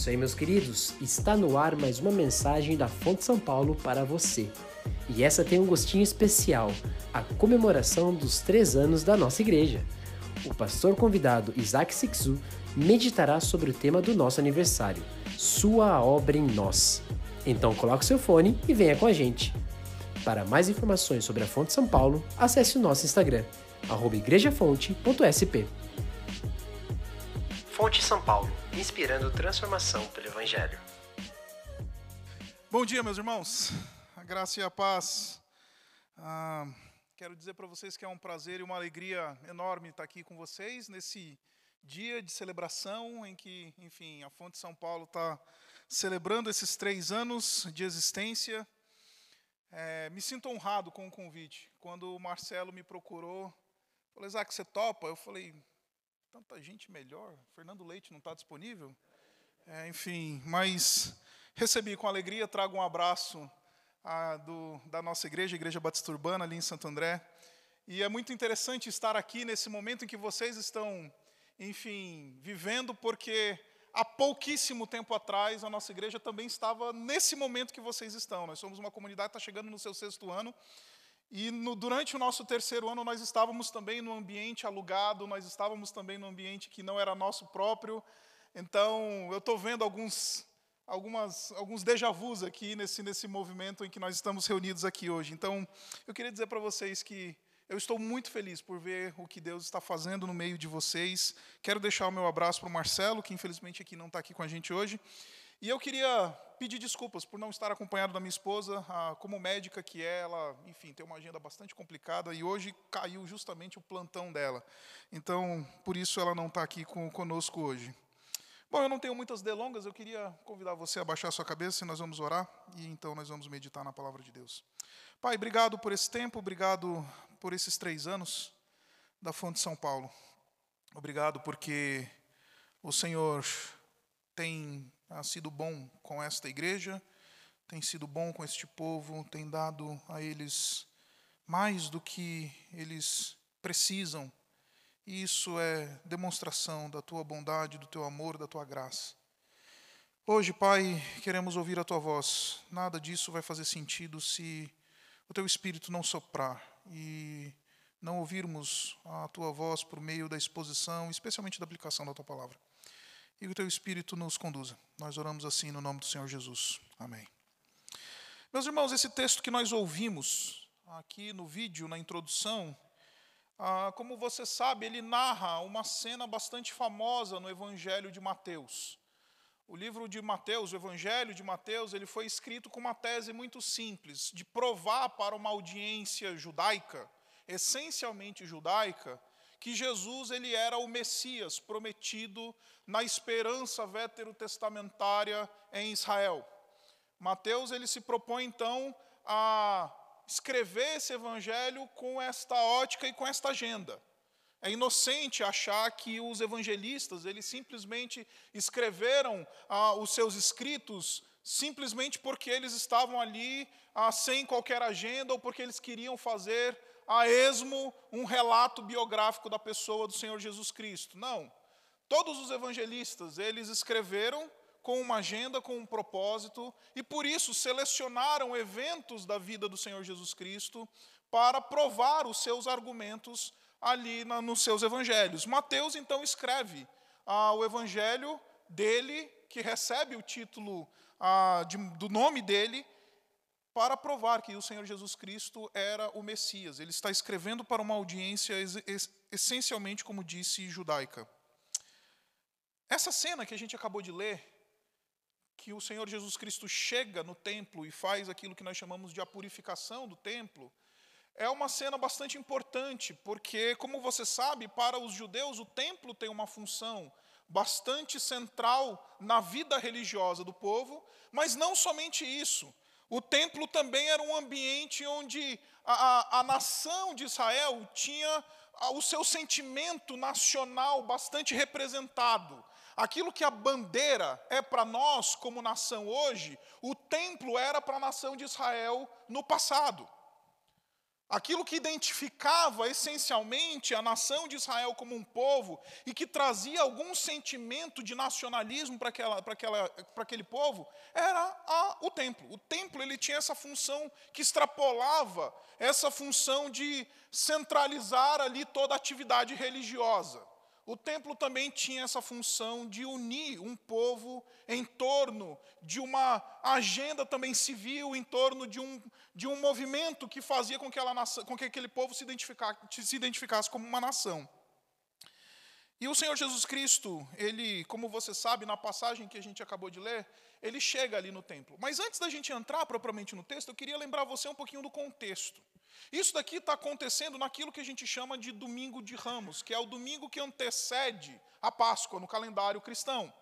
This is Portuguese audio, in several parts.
isso aí, meus queridos. Está no ar mais uma mensagem da Fonte São Paulo para você. E essa tem um gostinho especial: a comemoração dos três anos da nossa igreja. O pastor convidado Isaac Sixu meditará sobre o tema do nosso aniversário: Sua obra em nós. Então coloque seu fone e venha com a gente. Para mais informações sobre a Fonte São Paulo, acesse o nosso Instagram, igrejafonte.sp. Fonte São Paulo, inspirando transformação pelo Evangelho. Bom dia, meus irmãos. A graça e a paz. Ah, quero dizer para vocês que é um prazer e uma alegria enorme estar aqui com vocês nesse dia de celebração em que, enfim, a Fonte São Paulo está celebrando esses três anos de existência. É, me sinto honrado com o convite. Quando o Marcelo me procurou, falou: Isaac, você topa? Eu falei: tanta gente melhor. Fernando Leite não está disponível? É, enfim, mas recebi com alegria, trago um abraço a, do, da nossa igreja, Igreja Batista Urbana, ali em Santo André. E é muito interessante estar aqui nesse momento em que vocês estão, enfim, vivendo, porque há pouquíssimo tempo atrás a nossa igreja também estava nesse momento que vocês estão. Nós somos uma comunidade que está chegando no seu sexto ano e no, durante o nosso terceiro ano, nós estávamos também no ambiente alugado, nós estávamos também no ambiente que não era nosso próprio. Então, eu estou vendo alguns, algumas, alguns déjà vus aqui nesse, nesse movimento em que nós estamos reunidos aqui hoje. Então, eu queria dizer para vocês que eu estou muito feliz por ver o que Deus está fazendo no meio de vocês. Quero deixar o meu abraço para o Marcelo, que infelizmente aqui não está aqui com a gente hoje. E eu queria pedir desculpas por não estar acompanhado da minha esposa, como médica que é, ela, enfim, tem uma agenda bastante complicada e hoje caiu justamente o plantão dela. Então, por isso ela não está aqui com, conosco hoje. Bom, eu não tenho muitas delongas, eu queria convidar você a baixar sua cabeça e nós vamos orar e então nós vamos meditar na palavra de Deus. Pai, obrigado por esse tempo, obrigado por esses três anos da Fonte São Paulo. Obrigado porque o Senhor tem sido bom com esta igreja, tem sido bom com este povo, tem dado a eles mais do que eles precisam. E isso é demonstração da tua bondade, do teu amor, da tua graça. Hoje, Pai, queremos ouvir a tua voz. Nada disso vai fazer sentido se o teu espírito não soprar e não ouvirmos a tua voz por meio da exposição, especialmente da aplicação da tua palavra e que o teu Espírito nos conduza. Nós oramos assim no nome do Senhor Jesus. Amém. Meus irmãos, esse texto que nós ouvimos aqui no vídeo, na introdução, ah, como você sabe, ele narra uma cena bastante famosa no Evangelho de Mateus. O livro de Mateus, o Evangelho de Mateus, ele foi escrito com uma tese muito simples, de provar para uma audiência judaica, essencialmente judaica, que Jesus ele era o Messias prometido na esperança veterotestamentária em Israel. Mateus ele se propõe então a escrever esse evangelho com esta ótica e com esta agenda. É inocente achar que os evangelistas eles simplesmente escreveram ah, os seus escritos simplesmente porque eles estavam ali ah, sem qualquer agenda ou porque eles queriam fazer a esmo um relato biográfico da pessoa do Senhor Jesus Cristo. Não. Todos os evangelistas, eles escreveram com uma agenda, com um propósito, e por isso selecionaram eventos da vida do Senhor Jesus Cristo para provar os seus argumentos ali na, nos seus evangelhos. Mateus então escreve ah, o evangelho dele, que recebe o título ah, de, do nome dele, para provar que o Senhor Jesus Cristo era o Messias. Ele está escrevendo para uma audiência essencialmente, como disse, judaica. Essa cena que a gente acabou de ler, que o Senhor Jesus Cristo chega no templo e faz aquilo que nós chamamos de a purificação do templo, é uma cena bastante importante, porque, como você sabe, para os judeus o templo tem uma função bastante central na vida religiosa do povo, mas não somente isso. O templo também era um ambiente onde a, a, a nação de Israel tinha o seu sentimento nacional bastante representado. Aquilo que a bandeira é para nós como nação hoje, o templo era para a nação de Israel no passado. Aquilo que identificava essencialmente a nação de Israel como um povo e que trazia algum sentimento de nacionalismo para, aquela, para, aquela, para aquele povo, era a, o templo. O templo ele tinha essa função que extrapolava essa função de centralizar ali toda a atividade religiosa. O templo também tinha essa função de unir um povo em torno de uma agenda também civil, em torno de um, de um movimento que fazia com que, ela, com que aquele povo se se identificasse como uma nação. E o Senhor Jesus Cristo, ele, como você sabe, na passagem que a gente acabou de ler, ele chega ali no templo. Mas antes da gente entrar propriamente no texto, eu queria lembrar você um pouquinho do contexto. Isso daqui está acontecendo naquilo que a gente chama de domingo de ramos, que é o domingo que antecede a Páscoa no calendário cristão.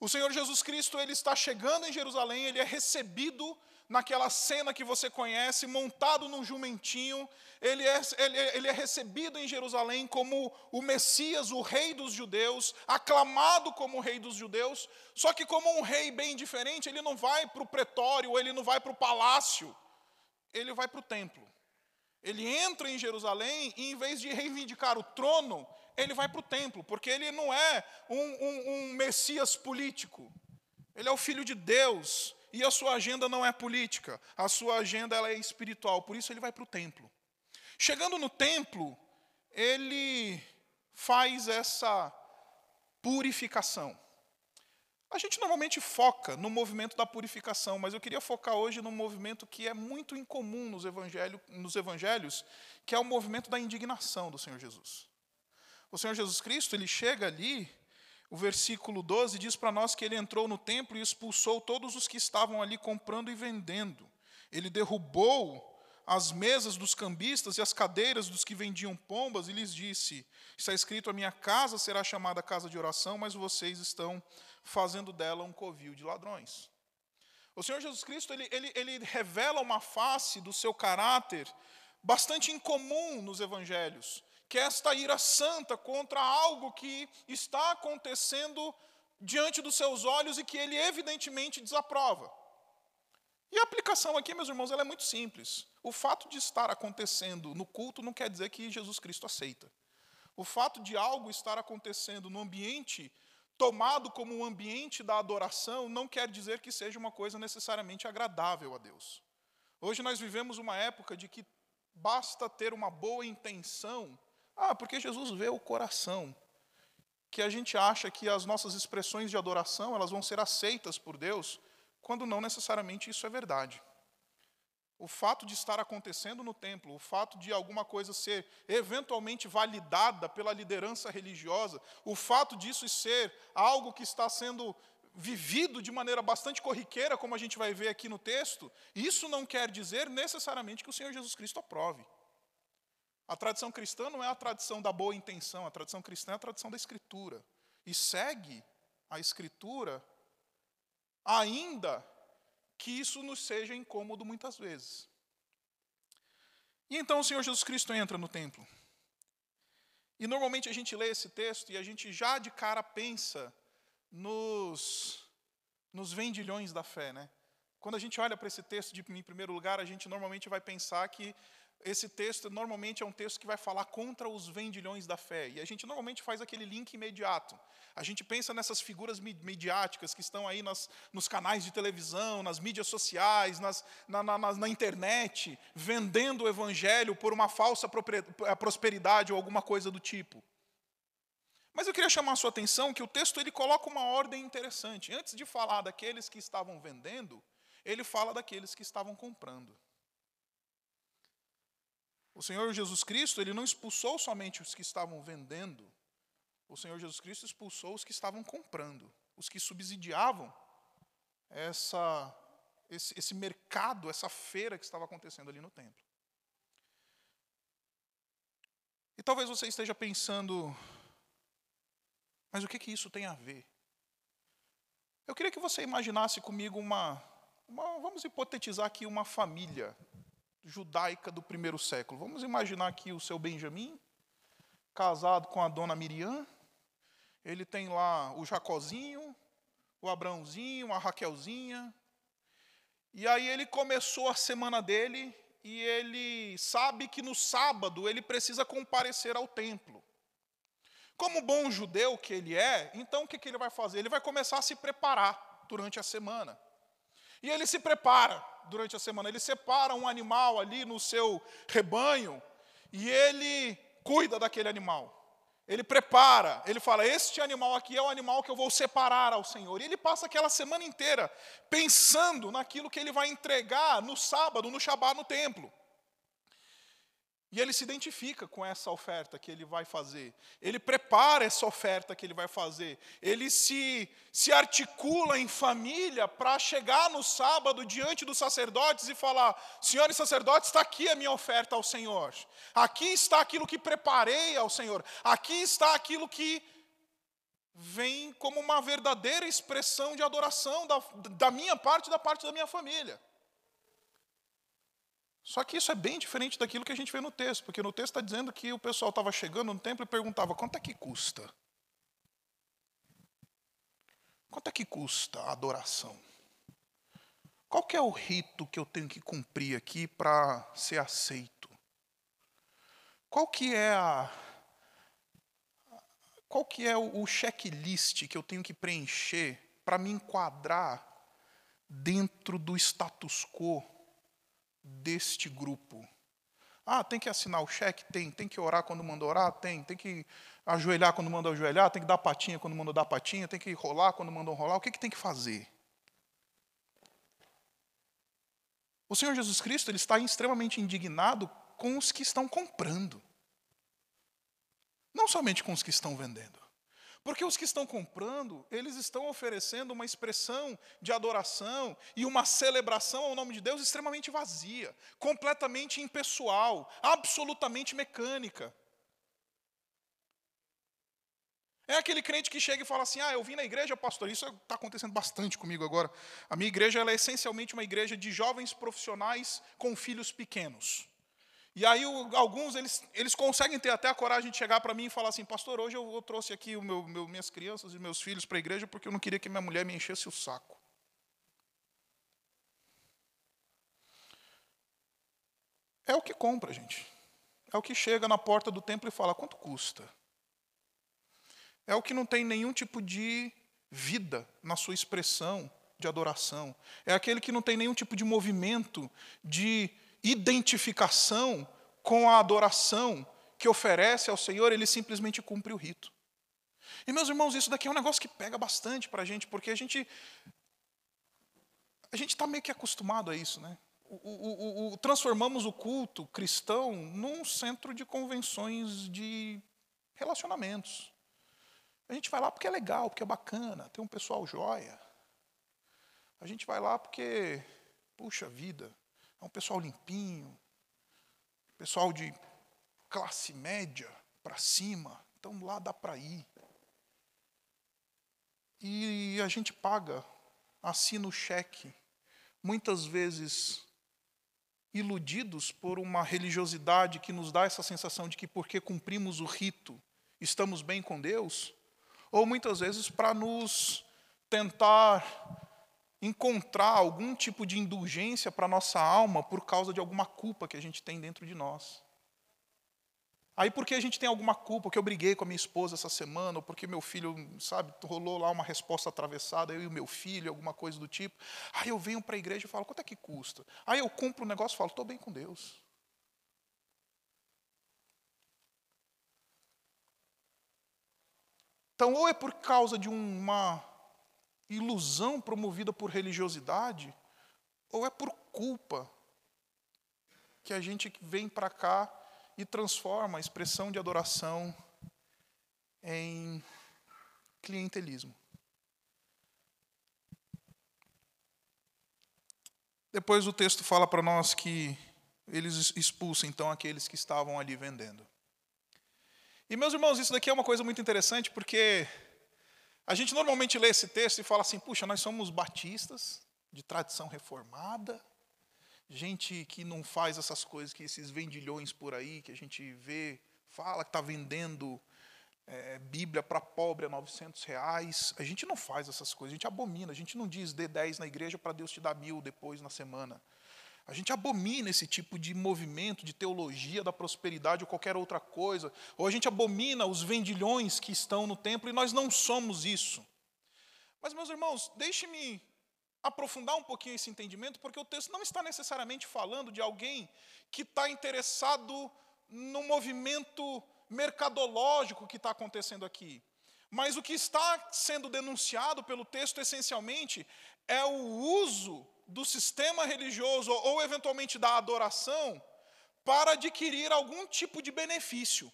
O Senhor Jesus Cristo ele está chegando em Jerusalém, ele é recebido naquela cena que você conhece, montado num jumentinho, ele é, ele, ele é recebido em Jerusalém como o Messias, o rei dos judeus, aclamado como o rei dos judeus, só que como um rei bem diferente, ele não vai para o pretório, ele não vai para o palácio, ele vai para o templo. Ele entra em Jerusalém e, em vez de reivindicar o trono, ele vai para o templo, porque ele não é um, um, um Messias político. Ele é o filho de Deus e a sua agenda não é política, a sua agenda ela é espiritual, por isso ele vai para o templo. Chegando no templo, ele faz essa purificação. A gente normalmente foca no movimento da purificação, mas eu queria focar hoje num movimento que é muito incomum nos, evangelho, nos evangelhos, que é o movimento da indignação do Senhor Jesus. O Senhor Jesus Cristo, ele chega ali, o versículo 12 diz para nós que ele entrou no templo e expulsou todos os que estavam ali comprando e vendendo. Ele derrubou as mesas dos cambistas e as cadeiras dos que vendiam pombas e lhes disse: Está escrito: A minha casa será chamada casa de oração, mas vocês estão fazendo dela um covil de ladrões. O Senhor Jesus Cristo ele, ele, ele revela uma face do seu caráter bastante incomum nos evangelhos, que esta ira santa contra algo que está acontecendo diante dos seus olhos e que ele evidentemente desaprova. E a aplicação aqui, meus irmãos, ela é muito simples. O fato de estar acontecendo no culto não quer dizer que Jesus Cristo aceita. O fato de algo estar acontecendo no ambiente tomado como um ambiente da adoração não quer dizer que seja uma coisa necessariamente agradável a Deus. Hoje nós vivemos uma época de que basta ter uma boa intenção, ah, porque Jesus vê o coração, que a gente acha que as nossas expressões de adoração elas vão ser aceitas por Deus, quando não necessariamente isso é verdade. O fato de estar acontecendo no templo, o fato de alguma coisa ser eventualmente validada pela liderança religiosa, o fato disso ser algo que está sendo vivido de maneira bastante corriqueira, como a gente vai ver aqui no texto, isso não quer dizer necessariamente que o Senhor Jesus Cristo aprove. A tradição cristã não é a tradição da boa intenção, a tradição cristã é a tradição da Escritura. E segue a Escritura ainda que isso nos seja incômodo muitas vezes. E então o Senhor Jesus Cristo entra no templo. E normalmente a gente lê esse texto e a gente já de cara pensa nos, nos vendilhões da fé, né? Quando a gente olha para esse texto, de, em primeiro lugar, a gente normalmente vai pensar que esse texto normalmente é um texto que vai falar contra os vendilhões da fé. E a gente normalmente faz aquele link imediato. A gente pensa nessas figuras midiáticas que estão aí nas, nos canais de televisão, nas mídias sociais, nas, na, na, na, internet, vendendo o evangelho por uma falsa prosperidade ou alguma coisa do tipo. Mas eu queria chamar a sua atenção que o texto ele coloca uma ordem interessante. Antes de falar daqueles que estavam vendendo, ele fala daqueles que estavam comprando. O Senhor Jesus Cristo, ele não expulsou somente os que estavam vendendo, o Senhor Jesus Cristo expulsou os que estavam comprando, os que subsidiavam essa, esse, esse mercado, essa feira que estava acontecendo ali no templo. E talvez você esteja pensando, mas o que, que isso tem a ver? Eu queria que você imaginasse comigo uma, uma, vamos hipotetizar aqui uma família judaica do primeiro século. Vamos imaginar aqui o seu Benjamim, casado com a dona Miriam, ele tem lá o Jacozinho, o Abraãozinho, a Raquelzinha. E aí ele começou a semana dele e ele sabe que no sábado ele precisa comparecer ao templo. Como bom judeu que ele é, então o que ele vai fazer? Ele vai começar a se preparar durante a semana. E ele se prepara durante a semana, ele separa um animal ali no seu rebanho e ele cuida daquele animal. Ele prepara, ele fala: Este animal aqui é o animal que eu vou separar ao Senhor. E ele passa aquela semana inteira pensando naquilo que ele vai entregar no sábado, no Shabat, no templo. E ele se identifica com essa oferta que ele vai fazer. Ele prepara essa oferta que ele vai fazer. Ele se, se articula em família para chegar no sábado diante dos sacerdotes e falar: Senhores sacerdotes, está aqui a minha oferta ao Senhor. Aqui está aquilo que preparei ao Senhor. Aqui está aquilo que vem como uma verdadeira expressão de adoração da, da minha parte e da parte da minha família. Só que isso é bem diferente daquilo que a gente vê no texto, porque no texto está dizendo que o pessoal estava chegando no templo e perguntava: quanto é que custa? Quanto é que custa a adoração? Qual que é o rito que eu tenho que cumprir aqui para ser aceito? Qual que é a qual que é o checklist que eu tenho que preencher para me enquadrar dentro do status quo deste grupo. Ah, tem que assinar o cheque? Tem. Tem que orar quando manda orar? Tem. Tem que ajoelhar quando manda ajoelhar? Tem que dar patinha quando manda dar patinha? Tem que rolar quando manda rolar? O que, que tem que fazer? O Senhor Jesus Cristo ele está extremamente indignado com os que estão comprando. Não somente com os que estão vendendo. Porque os que estão comprando, eles estão oferecendo uma expressão de adoração e uma celebração ao nome de Deus extremamente vazia, completamente impessoal, absolutamente mecânica. É aquele crente que chega e fala assim: Ah, eu vim na igreja, pastor. Isso está acontecendo bastante comigo agora. A minha igreja é essencialmente uma igreja de jovens profissionais com filhos pequenos. E aí alguns eles, eles conseguem ter até a coragem de chegar para mim e falar assim, pastor, hoje eu, eu trouxe aqui o meu, meu, minhas crianças e meus filhos para a igreja porque eu não queria que minha mulher me enchesse o saco. É o que compra, gente. É o que chega na porta do templo e fala, quanto custa? É o que não tem nenhum tipo de vida na sua expressão de adoração. É aquele que não tem nenhum tipo de movimento de identificação com a adoração que oferece ao Senhor, ele simplesmente cumpre o rito. E meus irmãos, isso daqui é um negócio que pega bastante para a gente, porque a gente a gente está meio que acostumado a isso, né? O, o, o, transformamos o culto cristão num centro de convenções de relacionamentos. A gente vai lá porque é legal, porque é bacana, tem um pessoal joia. A gente vai lá porque, puxa vida, é um pessoal limpinho, pessoal de classe média para cima. Então lá dá para ir. E a gente paga, assina o cheque, muitas vezes iludidos por uma religiosidade que nos dá essa sensação de que porque cumprimos o rito estamos bem com Deus, ou muitas vezes para nos tentar encontrar algum tipo de indulgência para a nossa alma por causa de alguma culpa que a gente tem dentro de nós. Aí, porque a gente tem alguma culpa, que eu briguei com a minha esposa essa semana, ou porque meu filho, sabe, rolou lá uma resposta atravessada, eu e o meu filho, alguma coisa do tipo. Aí eu venho para a igreja e falo, quanto é que custa? Aí eu compro um negócio e falo, estou bem com Deus. Então, ou é por causa de uma ilusão promovida por religiosidade, ou é por culpa que a gente vem para cá e transforma a expressão de adoração em clientelismo. Depois o texto fala para nós que eles expulsam então aqueles que estavam ali vendendo. E meus irmãos, isso daqui é uma coisa muito interessante porque a gente normalmente lê esse texto e fala assim: puxa, nós somos batistas, de tradição reformada, gente que não faz essas coisas que esses vendilhões por aí, que a gente vê, fala que está vendendo é, Bíblia para pobre a 900 reais. A gente não faz essas coisas, a gente abomina, a gente não diz dê 10 na igreja para Deus te dar mil depois na semana. A gente abomina esse tipo de movimento, de teologia da prosperidade ou qualquer outra coisa. Ou a gente abomina os vendilhões que estão no templo e nós não somos isso. Mas, meus irmãos, deixe-me aprofundar um pouquinho esse entendimento, porque o texto não está necessariamente falando de alguém que está interessado no movimento mercadológico que está acontecendo aqui. Mas o que está sendo denunciado pelo texto, essencialmente, é o uso do sistema religioso ou, eventualmente, da adoração para adquirir algum tipo de benefício.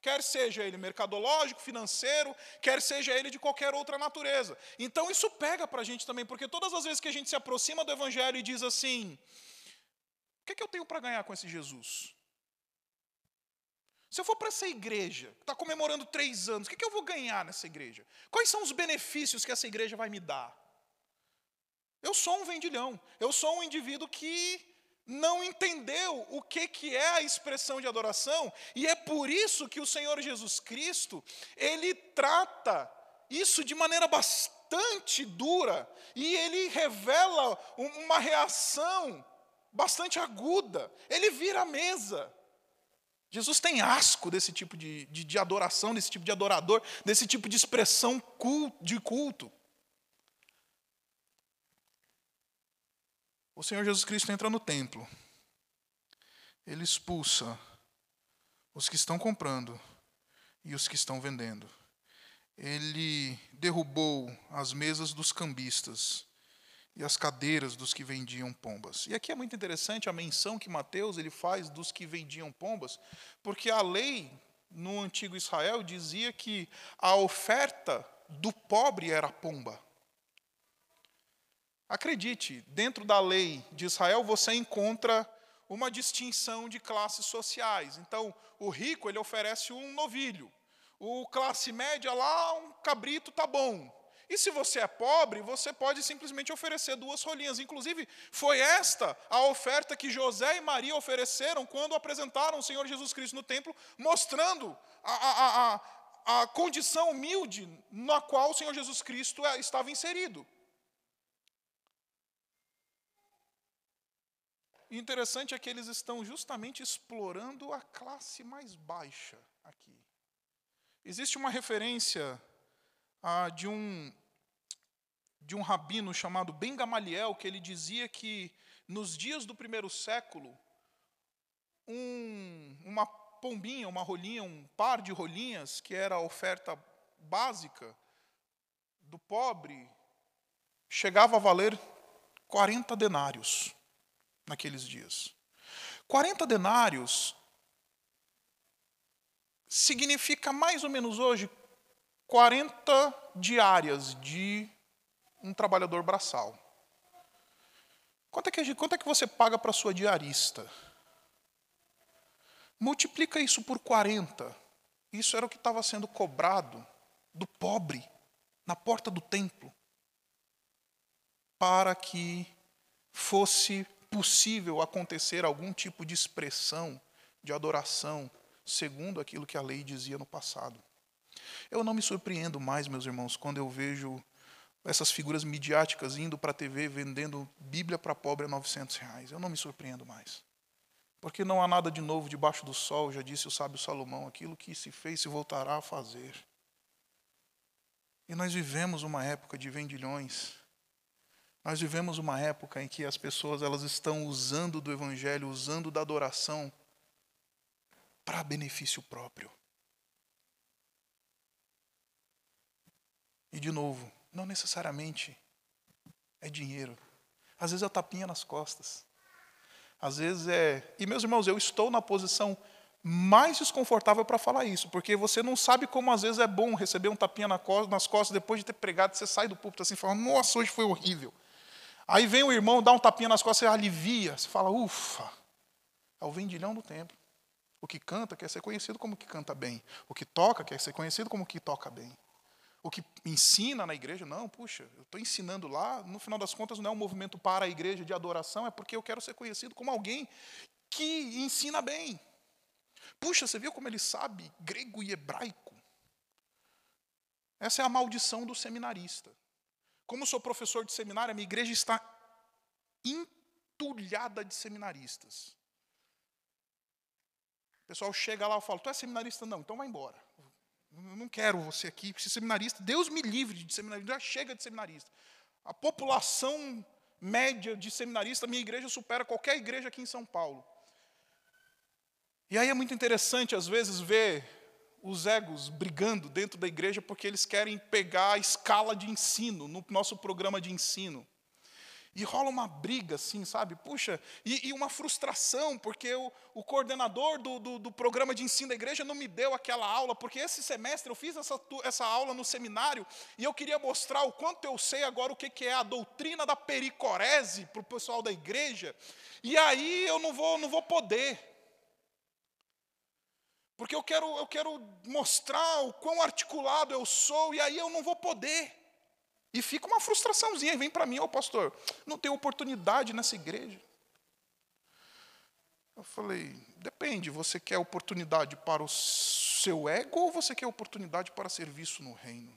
Quer seja ele mercadológico, financeiro, quer seja ele de qualquer outra natureza. Então isso pega para a gente também, porque todas as vezes que a gente se aproxima do Evangelho e diz assim: o que, é que eu tenho para ganhar com esse Jesus? Se eu for para essa igreja, que está comemorando três anos, o que, que eu vou ganhar nessa igreja? Quais são os benefícios que essa igreja vai me dar? Eu sou um vendilhão, eu sou um indivíduo que não entendeu o que, que é a expressão de adoração, e é por isso que o Senhor Jesus Cristo, ele trata isso de maneira bastante dura, e ele revela uma reação bastante aguda. Ele vira a mesa. Jesus tem asco desse tipo de, de, de, adoração, desse tipo de adorador, desse tipo de expressão de culto. O Senhor Jesus Cristo entra no templo. Ele expulsa os que estão comprando e os que estão vendendo. Ele derrubou as mesas dos cambistas e as cadeiras dos que vendiam pombas. E aqui é muito interessante a menção que Mateus ele faz dos que vendiam pombas, porque a lei no antigo Israel dizia que a oferta do pobre era pomba. Acredite, dentro da lei de Israel você encontra uma distinção de classes sociais. Então, o rico ele oferece um novilho, o classe média lá um cabrito tá bom, e se você é pobre, você pode simplesmente oferecer duas rolinhas. Inclusive, foi esta a oferta que José e Maria ofereceram quando apresentaram o Senhor Jesus Cristo no templo, mostrando a, a, a, a condição humilde na qual o Senhor Jesus Cristo é, estava inserido. E interessante é que eles estão justamente explorando a classe mais baixa aqui. Existe uma referência ah, de, um, de um rabino chamado Ben Gamaliel, que ele dizia que nos dias do primeiro século, um, uma pombinha, uma rolinha, um par de rolinhas, que era a oferta básica do pobre, chegava a valer 40 denários naqueles dias. 40 denários significa mais ou menos hoje 40 diárias de um trabalhador braçal. Quanto é que, quanto é que você paga para sua diarista? Multiplica isso por 40. Isso era o que estava sendo cobrado do pobre na porta do templo, para que fosse possível acontecer algum tipo de expressão, de adoração, segundo aquilo que a lei dizia no passado. Eu não me surpreendo mais, meus irmãos, quando eu vejo essas figuras midiáticas indo para a TV vendendo Bíblia para pobre a 900 reais. Eu não me surpreendo mais. Porque não há nada de novo debaixo do sol, já disse o sábio Salomão, aquilo que se fez se voltará a fazer. E nós vivemos uma época de vendilhões. Nós vivemos uma época em que as pessoas elas estão usando do evangelho, usando da adoração para benefício próprio. E de novo, não necessariamente é dinheiro. Às vezes é tapinha nas costas. Às vezes é. E meus irmãos, eu estou na posição mais desconfortável para falar isso, porque você não sabe como às vezes é bom receber um tapinha nas costas depois de ter pregado, você sai do púlpito assim, falando: Nossa, hoje foi horrível. Aí vem o irmão, dá um tapinha nas costas, você alivia, você fala: Ufa, é o vendilhão do templo. O que canta quer ser conhecido como que canta bem. O que toca quer ser conhecido como que toca bem o que ensina na igreja, não, puxa, eu estou ensinando lá, no final das contas não é um movimento para a igreja de adoração, é porque eu quero ser conhecido como alguém que ensina bem. Puxa, você viu como ele sabe grego e hebraico? Essa é a maldição do seminarista. Como sou professor de seminário, a minha igreja está entulhada de seminaristas. O pessoal chega lá e fala: Tu é seminarista? Não, então vai embora. Eu não quero você aqui, porque seminarista, Deus me livre de seminarista, já chega de seminarista. A população média de seminarista, minha igreja supera qualquer igreja aqui em São Paulo. E aí é muito interessante, às vezes, ver os egos brigando dentro da igreja porque eles querem pegar a escala de ensino no nosso programa de ensino. E rola uma briga, assim, sabe? Puxa, e, e uma frustração, porque o, o coordenador do, do, do, programa de ensino da igreja não me deu aquela aula, porque esse semestre eu fiz essa, essa aula no seminário e eu queria mostrar o quanto eu sei agora o que, que é a doutrina da pericorese para o pessoal da igreja, e aí eu não vou, não vou poder. Porque eu quero, eu quero mostrar o quão articulado eu sou, e aí eu não vou poder. E fica uma frustraçãozinha, vem para mim, ô oh, pastor, não tem oportunidade nessa igreja. Eu falei, depende, você quer oportunidade para o seu ego ou você quer oportunidade para serviço no reino?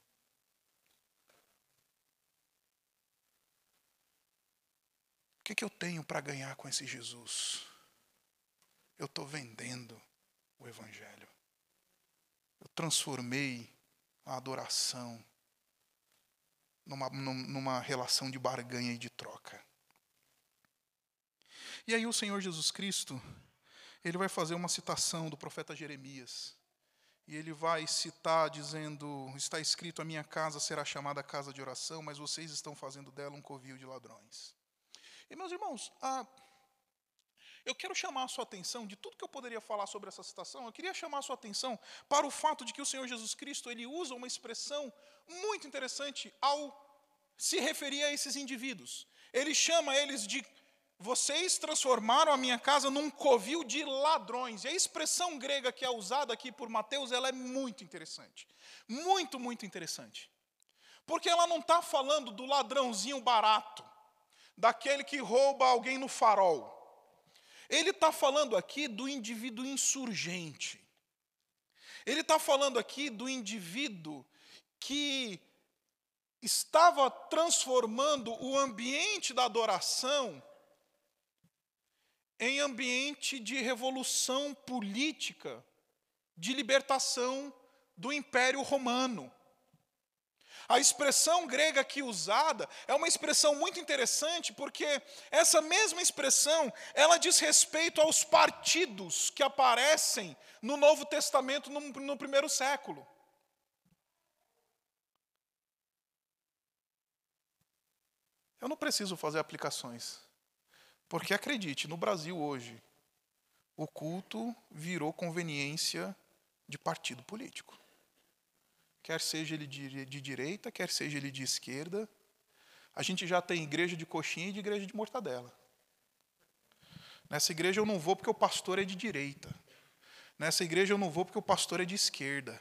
O que, que eu tenho para ganhar com esse Jesus? Eu estou vendendo o Evangelho. Eu transformei a adoração numa, numa relação de barganha e de troca. E aí o Senhor Jesus Cristo, ele vai fazer uma citação do profeta Jeremias. E ele vai citar dizendo: Está escrito, a minha casa será chamada casa de oração, mas vocês estão fazendo dela um covil de ladrões. E meus irmãos, a eu quero chamar a sua atenção, de tudo que eu poderia falar sobre essa citação, eu queria chamar a sua atenção para o fato de que o Senhor Jesus Cristo ele usa uma expressão muito interessante ao se referir a esses indivíduos. Ele chama eles de vocês transformaram a minha casa num covil de ladrões. E a expressão grega que é usada aqui por Mateus, ela é muito interessante. Muito, muito interessante. Porque ela não está falando do ladrãozinho barato, daquele que rouba alguém no farol. Ele está falando aqui do indivíduo insurgente. Ele está falando aqui do indivíduo que estava transformando o ambiente da adoração em ambiente de revolução política, de libertação do Império Romano. A expressão grega aqui usada é uma expressão muito interessante, porque essa mesma expressão, ela diz respeito aos partidos que aparecem no Novo Testamento no, no primeiro século. Eu não preciso fazer aplicações, porque acredite, no Brasil hoje, o culto virou conveniência de partido político quer seja ele de, de direita, quer seja ele de esquerda. A gente já tem igreja de coxinha e de igreja de mortadela. Nessa igreja eu não vou porque o pastor é de direita. Nessa igreja eu não vou porque o pastor é de esquerda.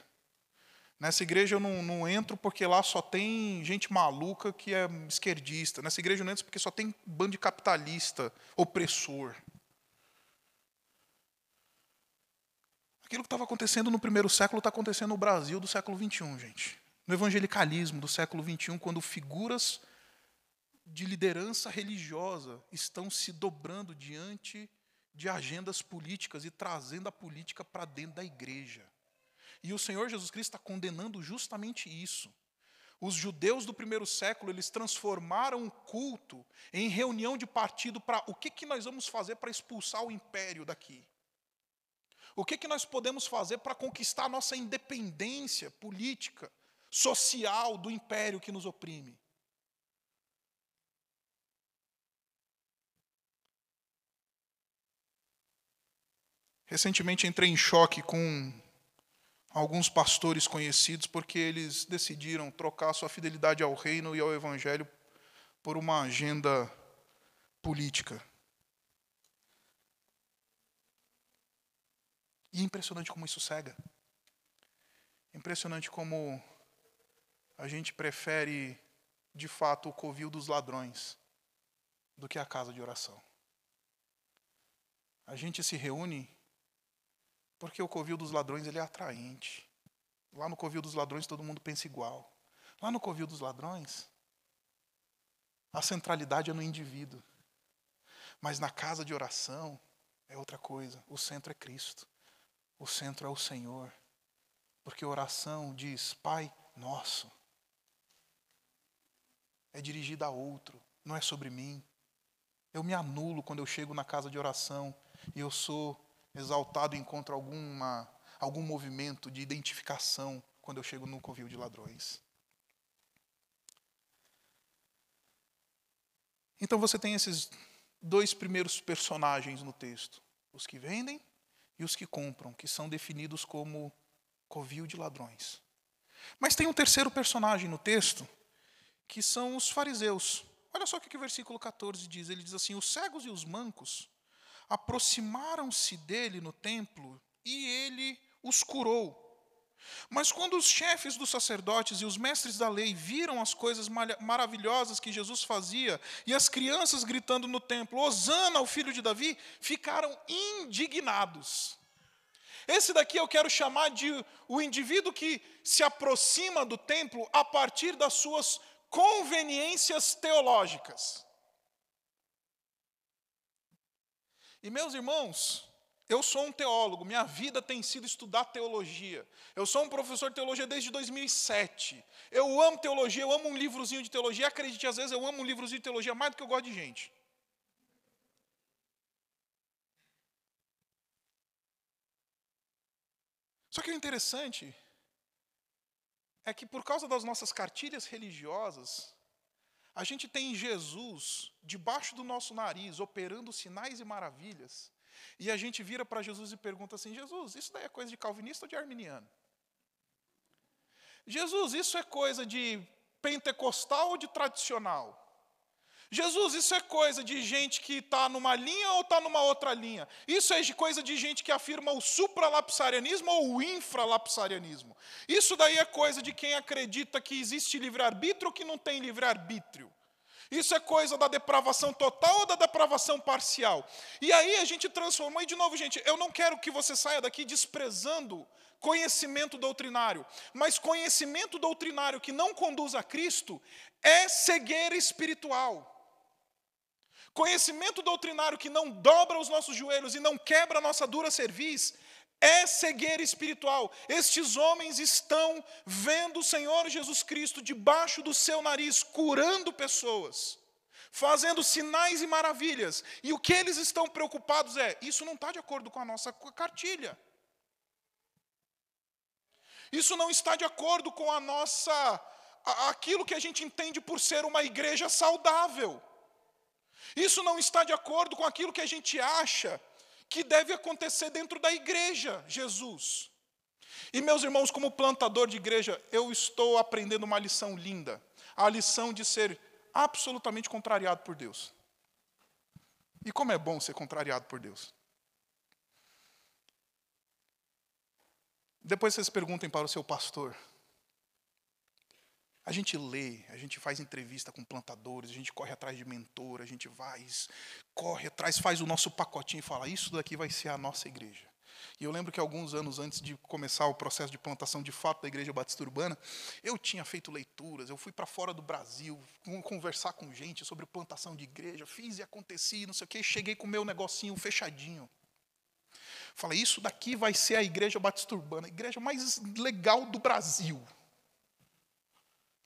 Nessa igreja eu não, não entro porque lá só tem gente maluca que é esquerdista. Nessa igreja eu não entro porque só tem bando de capitalista, opressor. Aquilo que estava acontecendo no primeiro século está acontecendo no Brasil do século XXI, gente. No evangelicalismo do século XXI, quando figuras de liderança religiosa estão se dobrando diante de agendas políticas e trazendo a política para dentro da igreja. E o Senhor Jesus Cristo está condenando justamente isso. Os judeus do primeiro século, eles transformaram o culto em reunião de partido para o que, que nós vamos fazer para expulsar o império daqui. O que, que nós podemos fazer para conquistar a nossa independência política, social do império que nos oprime? Recentemente entrei em choque com alguns pastores conhecidos porque eles decidiram trocar sua fidelidade ao reino e ao evangelho por uma agenda política. E é impressionante como isso cega. Impressionante como a gente prefere, de fato, o covil dos ladrões do que a casa de oração. A gente se reúne porque o covil dos ladrões ele é atraente. Lá no covil dos ladrões todo mundo pensa igual. Lá no covil dos ladrões, a centralidade é no indivíduo. Mas na casa de oração é outra coisa. O centro é Cristo. O centro é o Senhor. Porque oração diz, Pai nosso. É dirigida a outro, não é sobre mim. Eu me anulo quando eu chego na casa de oração e eu sou exaltado e encontro alguma, algum movimento de identificação quando eu chego no covil de ladrões. Então você tem esses dois primeiros personagens no texto: os que vendem e os que compram, que são definidos como covil de ladrões. Mas tem um terceiro personagem no texto, que são os fariseus. Olha só o que o versículo 14 diz: ele diz assim: Os cegos e os mancos aproximaram-se dele no templo e ele os curou. Mas quando os chefes dos sacerdotes e os mestres da lei viram as coisas maravilhosas que Jesus fazia e as crianças gritando no templo, Hosana ao filho de Davi, ficaram indignados. Esse daqui eu quero chamar de o indivíduo que se aproxima do templo a partir das suas conveniências teológicas. E meus irmãos, eu sou um teólogo, minha vida tem sido estudar teologia. Eu sou um professor de teologia desde 2007. Eu amo teologia, eu amo um livrozinho de teologia. Acredite, às vezes eu amo um livrozinho de teologia mais do que eu gosto de gente. Só que o interessante é que por causa das nossas cartilhas religiosas, a gente tem Jesus debaixo do nosso nariz, operando sinais e maravilhas, e a gente vira para Jesus e pergunta assim: Jesus, isso daí é coisa de calvinista ou de arminiano? Jesus, isso é coisa de pentecostal ou de tradicional? Jesus, isso é coisa de gente que está numa linha ou está numa outra linha? Isso é coisa de gente que afirma o supralapsarianismo ou o infralapsarianismo? Isso daí é coisa de quem acredita que existe livre-arbítrio ou que não tem livre-arbítrio? Isso é coisa da depravação total ou da depravação parcial? E aí a gente transformou, e de novo, gente, eu não quero que você saia daqui desprezando conhecimento doutrinário, mas conhecimento doutrinário que não conduz a Cristo é cegueira espiritual. Conhecimento doutrinário que não dobra os nossos joelhos e não quebra a nossa dura cerviz é cegueira espiritual. Estes homens estão vendo o Senhor Jesus Cristo debaixo do seu nariz, curando pessoas, fazendo sinais e maravilhas. E o que eles estão preocupados é: isso não está de acordo com a nossa cartilha. Isso não está de acordo com a nossa aquilo que a gente entende por ser uma igreja saudável. Isso não está de acordo com aquilo que a gente acha que deve acontecer dentro da igreja, Jesus. E meus irmãos, como plantador de igreja, eu estou aprendendo uma lição linda, a lição de ser absolutamente contrariado por Deus. E como é bom ser contrariado por Deus. Depois vocês perguntem para o seu pastor, a gente lê, a gente faz entrevista com plantadores, a gente corre atrás de mentor, a gente vai, corre atrás, faz o nosso pacotinho e fala: Isso daqui vai ser a nossa igreja. E eu lembro que alguns anos antes de começar o processo de plantação de fato da Igreja Batista Urbana, eu tinha feito leituras, eu fui para fora do Brasil, conversar com gente sobre plantação de igreja, fiz e aconteci, não sei o quê, cheguei com o meu negocinho fechadinho. Falei, isso daqui vai ser a Igreja Batista Urbana, a igreja mais legal do Brasil.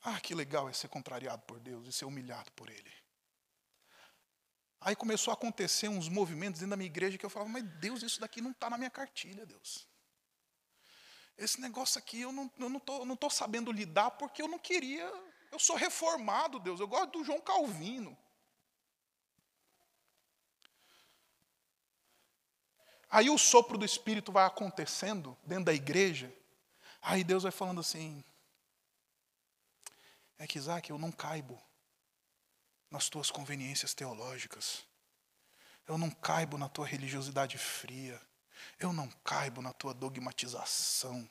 Ah, que legal é ser contrariado por Deus e ser humilhado por Ele. Aí começou a acontecer uns movimentos dentro da minha igreja que eu falava, mas Deus, isso daqui não está na minha cartilha, Deus. Esse negócio aqui eu não estou não tô, não tô sabendo lidar porque eu não queria. Eu sou reformado, Deus. Eu gosto do João Calvino. Aí o sopro do Espírito vai acontecendo dentro da igreja. Aí Deus vai falando assim: é que, Isaac, eu não caibo nas tuas conveniências teológicas. Eu não caibo na tua religiosidade fria. Eu não caibo na tua dogmatização.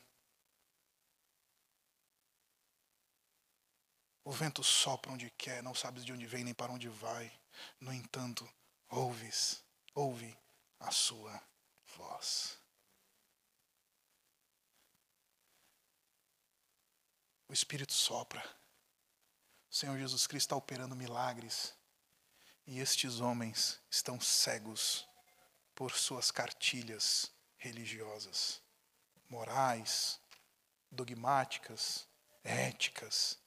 O vento sopra onde quer, não sabes de onde vem nem para onde vai. No entanto, ouves, ouve a sua voz. O Espírito sopra. O Senhor Jesus Cristo está operando milagres. E estes homens estão cegos por suas cartilhas religiosas, morais, dogmáticas, éticas,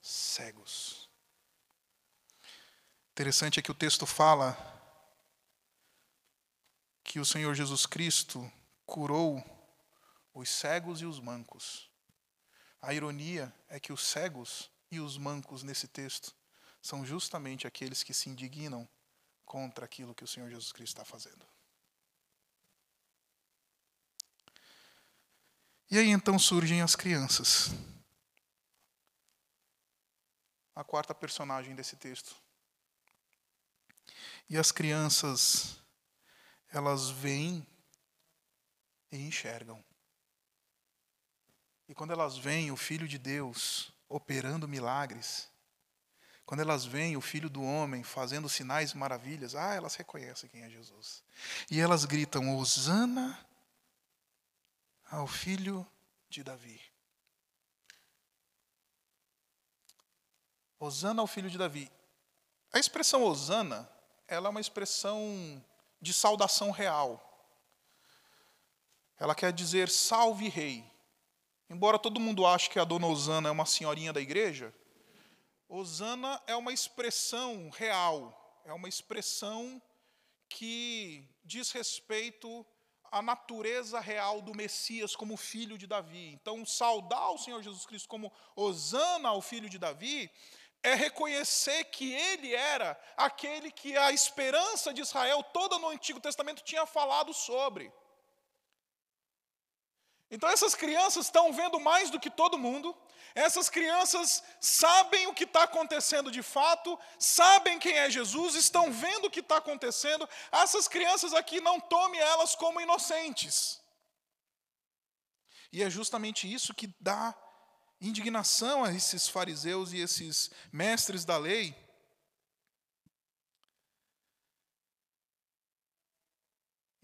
cegos. Interessante é que o texto fala que o Senhor Jesus Cristo curou os cegos e os mancos. A ironia é que os cegos e os mancos nesse texto são justamente aqueles que se indignam contra aquilo que o Senhor Jesus Cristo está fazendo. E aí então surgem as crianças. A quarta personagem desse texto. E as crianças, elas veem e enxergam. E quando elas veem o Filho de Deus operando milagres, quando elas veem o Filho do Homem fazendo sinais e maravilhas, ah, elas reconhecem quem é Jesus. E elas gritam: Hosana ao Filho de Davi. Hosana ao Filho de Davi. A expressão Hosana, ela é uma expressão de saudação real. Ela quer dizer salve rei. Embora todo mundo ache que a dona Osana é uma senhorinha da igreja, Osana é uma expressão real, é uma expressão que diz respeito à natureza real do Messias como filho de Davi. Então, saudar o Senhor Jesus Cristo como Osana ao filho de Davi é reconhecer que ele era aquele que a esperança de Israel toda no Antigo Testamento tinha falado sobre. Então essas crianças estão vendo mais do que todo mundo, essas crianças sabem o que está acontecendo de fato, sabem quem é Jesus, estão vendo o que está acontecendo. Essas crianças aqui não tome elas como inocentes. E é justamente isso que dá indignação a esses fariseus e esses mestres da lei,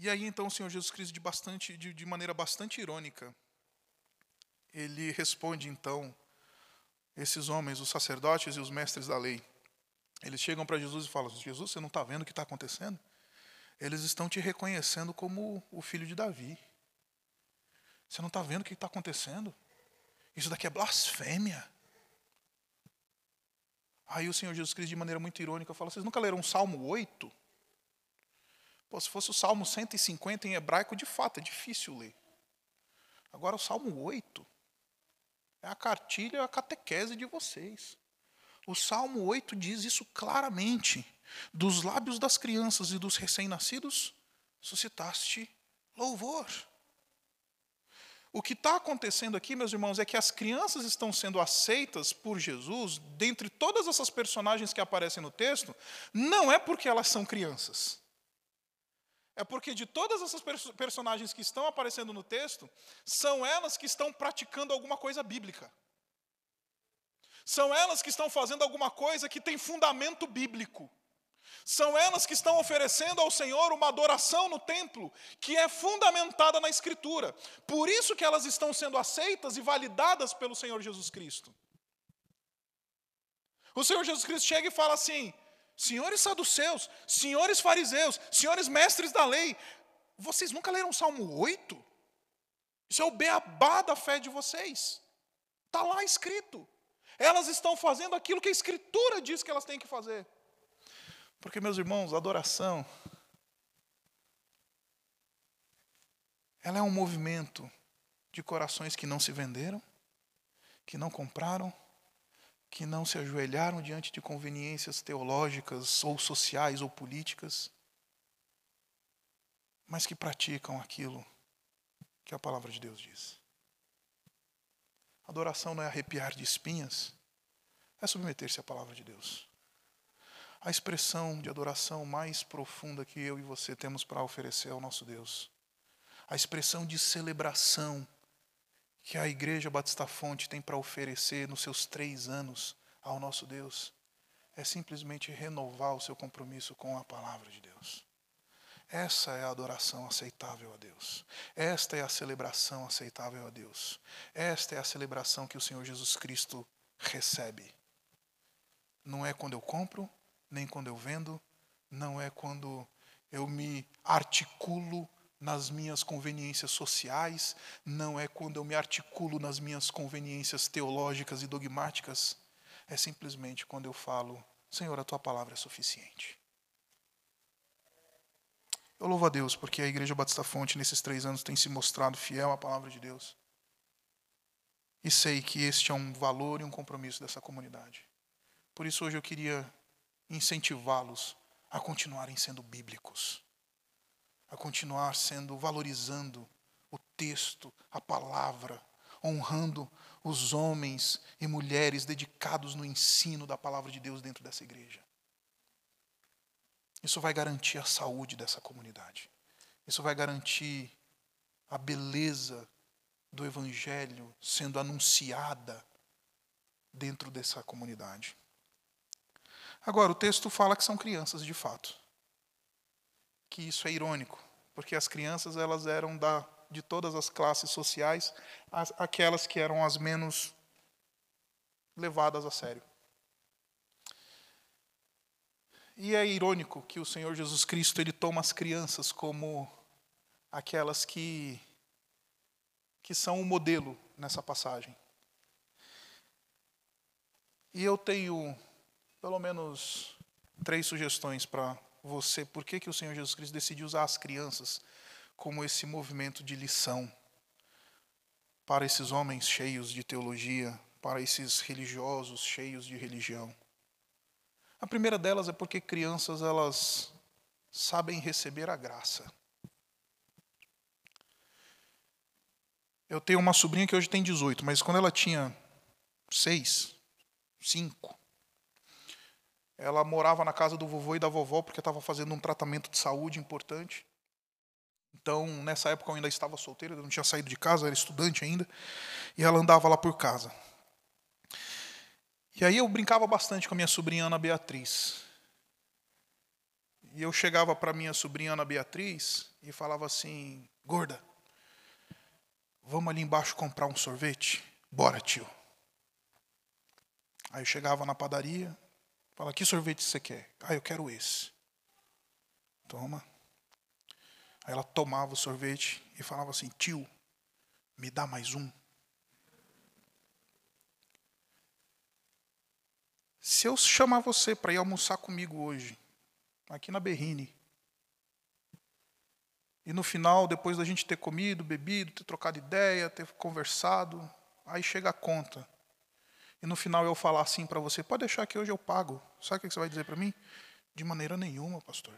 E aí então o Senhor Jesus Cristo, de, bastante, de, de maneira bastante irônica, ele responde então, esses homens, os sacerdotes e os mestres da lei, eles chegam para Jesus e falam: Jesus, você não está vendo o que está acontecendo? Eles estão te reconhecendo como o filho de Davi. Você não está vendo o que está acontecendo? Isso daqui é blasfêmia. Aí o Senhor Jesus Cristo, de maneira muito irônica, fala: Vocês nunca leram Salmo 8? Pô, se fosse o Salmo 150 em hebraico, de fato, é difícil ler. Agora, o Salmo 8 é a cartilha, a catequese de vocês. O Salmo 8 diz isso claramente. Dos lábios das crianças e dos recém-nascidos, suscitaste louvor. O que está acontecendo aqui, meus irmãos, é que as crianças estão sendo aceitas por Jesus, dentre todas essas personagens que aparecem no texto, não é porque elas são crianças. É porque de todas essas personagens que estão aparecendo no texto, são elas que estão praticando alguma coisa bíblica. São elas que estão fazendo alguma coisa que tem fundamento bíblico. São elas que estão oferecendo ao Senhor uma adoração no templo que é fundamentada na Escritura. Por isso que elas estão sendo aceitas e validadas pelo Senhor Jesus Cristo. O Senhor Jesus Cristo chega e fala assim: senhores saduceus, senhores fariseus, senhores mestres da lei, vocês nunca leram o Salmo 8? Isso é o beabá da fé de vocês. Está lá escrito. Elas estão fazendo aquilo que a Escritura diz que elas têm que fazer. Porque, meus irmãos, adoração, ela é um movimento de corações que não se venderam, que não compraram, que não se ajoelharam diante de conveniências teológicas ou sociais ou políticas, mas que praticam aquilo que a palavra de Deus diz. Adoração não é arrepiar de espinhas, é submeter-se à palavra de Deus. A expressão de adoração mais profunda que eu e você temos para oferecer ao nosso Deus, a expressão de celebração que a Igreja Batista Fonte tem para oferecer nos seus três anos ao nosso Deus é simplesmente renovar o seu compromisso com a palavra de Deus. Essa é a adoração aceitável a Deus. Esta é a celebração aceitável a Deus. Esta é a celebração que o Senhor Jesus Cristo recebe. Não é quando eu compro, nem quando eu vendo, não é quando eu me articulo nas minhas conveniências sociais, não é quando eu me articulo nas minhas conveniências teológicas e dogmáticas, é simplesmente quando eu falo: Senhor, a tua palavra é suficiente. Eu louvo a Deus porque a Igreja Batista Fonte, nesses três anos, tem se mostrado fiel à palavra de Deus. E sei que este é um valor e um compromisso dessa comunidade. Por isso, hoje eu queria incentivá-los a continuarem sendo bíblicos a continuar sendo valorizando o texto, a palavra, honrando os homens e mulheres dedicados no ensino da palavra de Deus dentro dessa igreja. Isso vai garantir a saúde dessa comunidade. Isso vai garantir a beleza do evangelho sendo anunciada dentro dessa comunidade. Agora, o texto fala que são crianças de fato que isso é irônico, porque as crianças elas eram da de todas as classes sociais, as, aquelas que eram as menos levadas a sério. E é irônico que o Senhor Jesus Cristo ele toma as crianças como aquelas que que são o modelo nessa passagem. E eu tenho pelo menos três sugestões para você por que, que o Senhor Jesus Cristo decidiu usar as crianças como esse movimento de lição para esses homens cheios de teologia, para esses religiosos cheios de religião. A primeira delas é porque crianças elas sabem receber a graça. Eu tenho uma sobrinha que hoje tem 18, mas quando ela tinha 6, 5, ela morava na casa do vovô e da vovó porque estava fazendo um tratamento de saúde importante. Então, nessa época eu ainda estava solteira, não tinha saído de casa, era estudante ainda, e ela andava lá por casa. E aí eu brincava bastante com a minha sobrinha Ana Beatriz. E eu chegava para minha sobrinha Ana Beatriz e falava assim: "Gorda, vamos ali embaixo comprar um sorvete? Bora, tio." Aí eu chegava na padaria, Fala, que sorvete você quer? Ah, eu quero esse. Toma. Aí ela tomava o sorvete e falava assim: tio, me dá mais um. Se eu chamar você para ir almoçar comigo hoje, aqui na Berrine, e no final, depois da gente ter comido, bebido, ter trocado ideia, ter conversado, aí chega a conta e no final eu falar assim para você, pode deixar que hoje eu pago. Sabe o que você vai dizer para mim? De maneira nenhuma, pastor.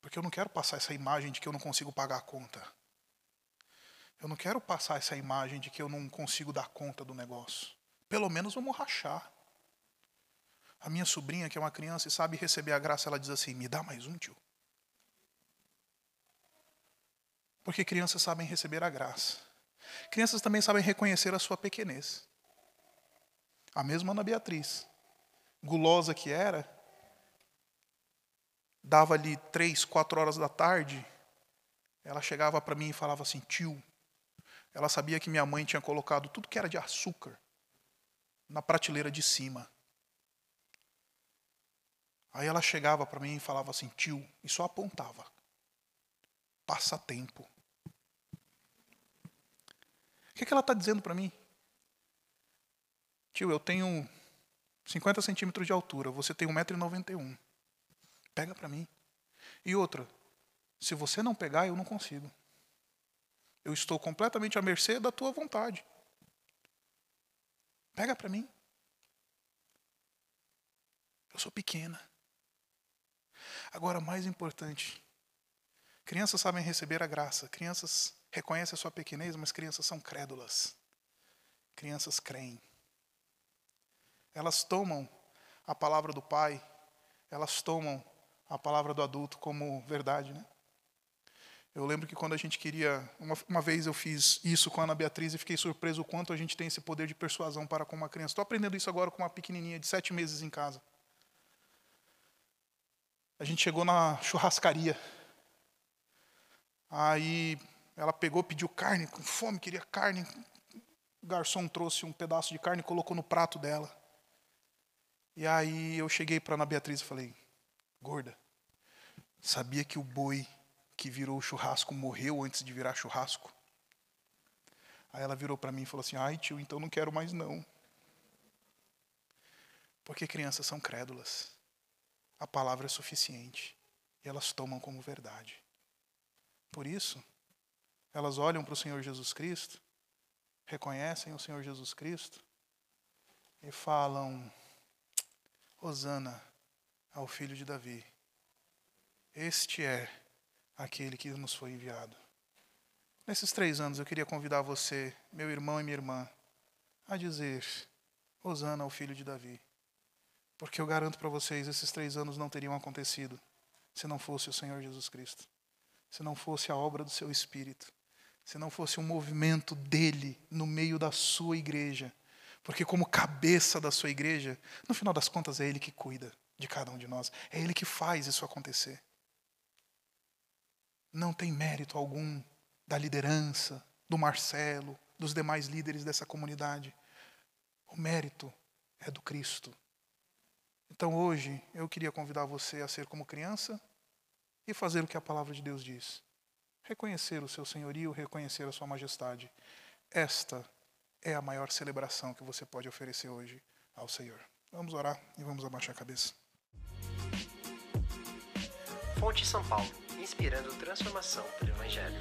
Porque eu não quero passar essa imagem de que eu não consigo pagar a conta. Eu não quero passar essa imagem de que eu não consigo dar conta do negócio. Pelo menos vamos rachar. A minha sobrinha, que é uma criança e sabe receber a graça, ela diz assim: me dá mais um, tio. Porque crianças sabem receber a graça. Crianças também sabem reconhecer a sua pequenez. A mesma Ana Beatriz, gulosa que era, dava ali três, quatro horas da tarde, ela chegava para mim e falava assim, tio, ela sabia que minha mãe tinha colocado tudo que era de açúcar na prateleira de cima. Aí ela chegava para mim e falava assim, tio, e só apontava. Passatempo. O que, é que ela está dizendo para mim? Tio, eu tenho 50 centímetros de altura, você tem 1,91m. Pega para mim. E outra, se você não pegar, eu não consigo. Eu estou completamente à mercê da tua vontade. Pega para mim. Eu sou pequena. Agora, mais importante, crianças sabem receber a graça, crianças reconhece a sua pequenez, mas crianças são crédulas. Crianças creem. Elas tomam a palavra do pai, elas tomam a palavra do adulto como verdade, né? Eu lembro que quando a gente queria, uma, uma vez eu fiz isso com a Ana Beatriz e fiquei surpreso o quanto a gente tem esse poder de persuasão para com uma criança. Estou aprendendo isso agora com uma pequenininha de sete meses em casa. A gente chegou na churrascaria. Aí ela pegou, pediu carne, com fome, queria carne. O garçom trouxe um pedaço de carne e colocou no prato dela. E aí eu cheguei para Ana Beatriz e falei: Gorda, sabia que o boi que virou churrasco morreu antes de virar churrasco? Aí ela virou para mim e falou assim: Ai, tio, então não quero mais não. Porque crianças são crédulas. A palavra é suficiente. E elas tomam como verdade. Por isso, elas olham para o Senhor Jesus Cristo, reconhecem o Senhor Jesus Cristo e falam: Hosana ao filho de Davi. Este é aquele que nos foi enviado. Nesses três anos eu queria convidar você, meu irmão e minha irmã, a dizer: Hosana ao filho de Davi. Porque eu garanto para vocês, esses três anos não teriam acontecido se não fosse o Senhor Jesus Cristo, se não fosse a obra do seu Espírito, se não fosse um movimento dele no meio da sua igreja. Porque, como cabeça da sua igreja, no final das contas é ele que cuida de cada um de nós, é ele que faz isso acontecer. Não tem mérito algum da liderança, do Marcelo, dos demais líderes dessa comunidade. O mérito é do Cristo. Então hoje eu queria convidar você a ser como criança e fazer o que a palavra de Deus diz. Reconhecer o seu senhorio, reconhecer a sua majestade. Esta é a maior celebração que você pode oferecer hoje ao Senhor. Vamos orar e vamos abaixar a cabeça. Fonte São Paulo, inspirando transformação pelo Evangelho.